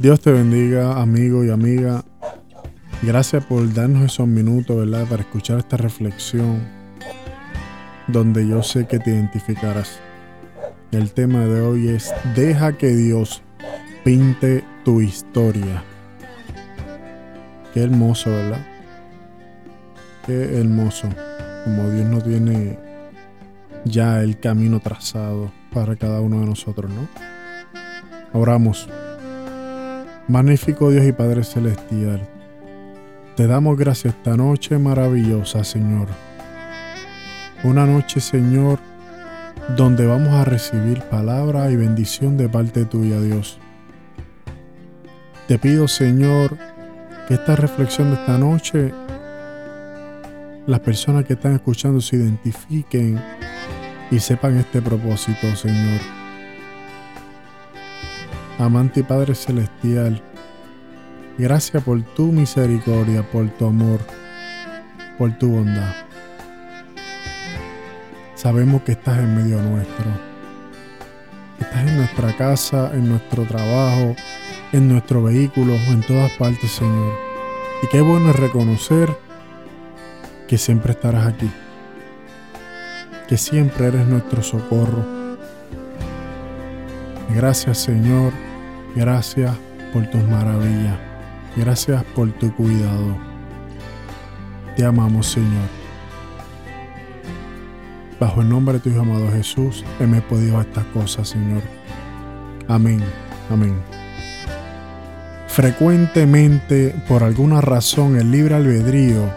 Dios te bendiga, amigo y amiga. Gracias por darnos esos minutos, ¿verdad? Para escuchar esta reflexión donde yo sé que te identificarás. El tema de hoy es Deja que Dios pinte tu historia. Qué hermoso, ¿verdad? Qué hermoso. Como Dios no tiene ya el camino trazado para cada uno de nosotros, ¿no? Oramos. Magnífico Dios y Padre Celestial, te damos gracias esta noche maravillosa, Señor. Una noche, Señor, donde vamos a recibir palabra y bendición de parte tuya, Dios. Te pido, Señor, que esta reflexión de esta noche, las personas que están escuchando se identifiquen y sepan este propósito, Señor amante y Padre Celestial, gracias por tu misericordia, por tu amor, por tu bondad. Sabemos que estás en medio nuestro. Estás en nuestra casa, en nuestro trabajo, en nuestro vehículo, en todas partes, Señor. Y qué bueno es reconocer que siempre estarás aquí. Que siempre eres nuestro socorro. Gracias, Señor Gracias por tus maravillas. Gracias por tu cuidado. Te amamos, Señor. Bajo el nombre de tu Hijo amado Jesús, hemos podido estas cosas, Señor. Amén. Amén. Frecuentemente, por alguna razón, el libre albedrío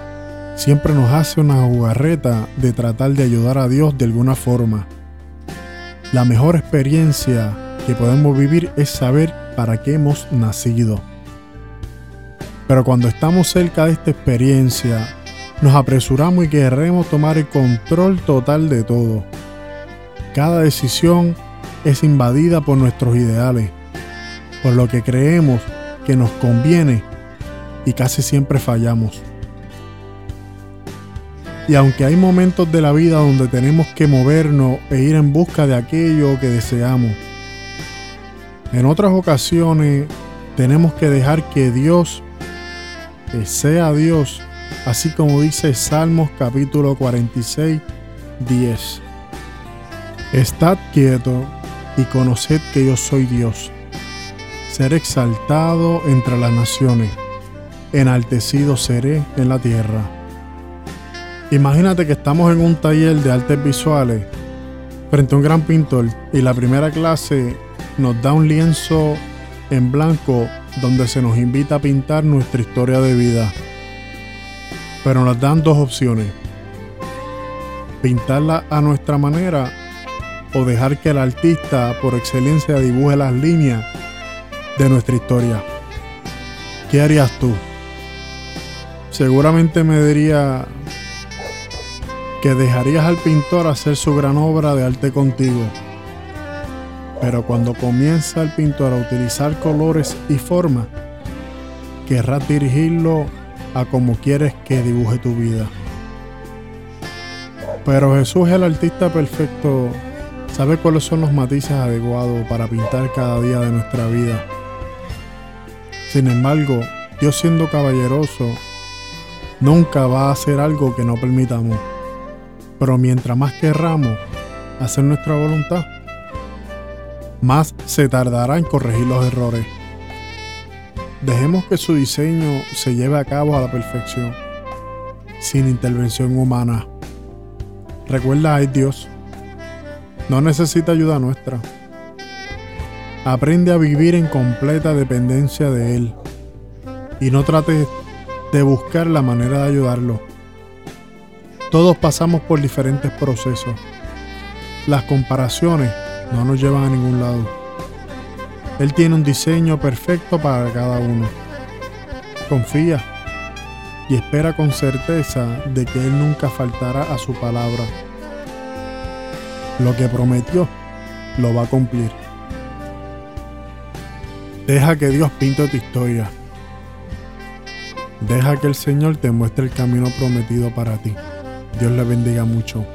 siempre nos hace una jugarreta de tratar de ayudar a Dios de alguna forma. La mejor experiencia que podemos vivir es saber para qué hemos nacido. Pero cuando estamos cerca de esta experiencia, nos apresuramos y queremos tomar el control total de todo. Cada decisión es invadida por nuestros ideales, por lo que creemos que nos conviene y casi siempre fallamos. Y aunque hay momentos de la vida donde tenemos que movernos e ir en busca de aquello que deseamos, en otras ocasiones tenemos que dejar que Dios sea Dios, así como dice Salmos capítulo 46, 10. Estad quieto y conoced que yo soy Dios. Ser exaltado entre las naciones, enaltecido seré en la tierra. Imagínate que estamos en un taller de artes visuales frente a un gran pintor y la primera clase nos da un lienzo en blanco donde se nos invita a pintar nuestra historia de vida. Pero nos dan dos opciones. Pintarla a nuestra manera o dejar que el artista por excelencia dibuje las líneas de nuestra historia. ¿Qué harías tú? Seguramente me diría que dejarías al pintor hacer su gran obra de arte contigo pero cuando comienza el pintor a utilizar colores y formas, querrás dirigirlo a como quieres que dibuje tu vida. Pero Jesús, el artista perfecto, sabe cuáles son los matices adecuados para pintar cada día de nuestra vida. Sin embargo, Dios siendo caballeroso, nunca va a hacer algo que no permitamos. Pero mientras más querramos hacer nuestra voluntad, más se tardará en corregir los errores. Dejemos que su diseño se lleve a cabo a la perfección, sin intervención humana. Recuerda, hay Dios. No necesita ayuda nuestra. Aprende a vivir en completa dependencia de Él y no trate de buscar la manera de ayudarlo. Todos pasamos por diferentes procesos. Las comparaciones no nos llevan a ningún lado. Él tiene un diseño perfecto para cada uno. Confía y espera con certeza de que Él nunca faltará a su palabra. Lo que prometió, lo va a cumplir. Deja que Dios pinte tu historia. Deja que el Señor te muestre el camino prometido para ti. Dios le bendiga mucho.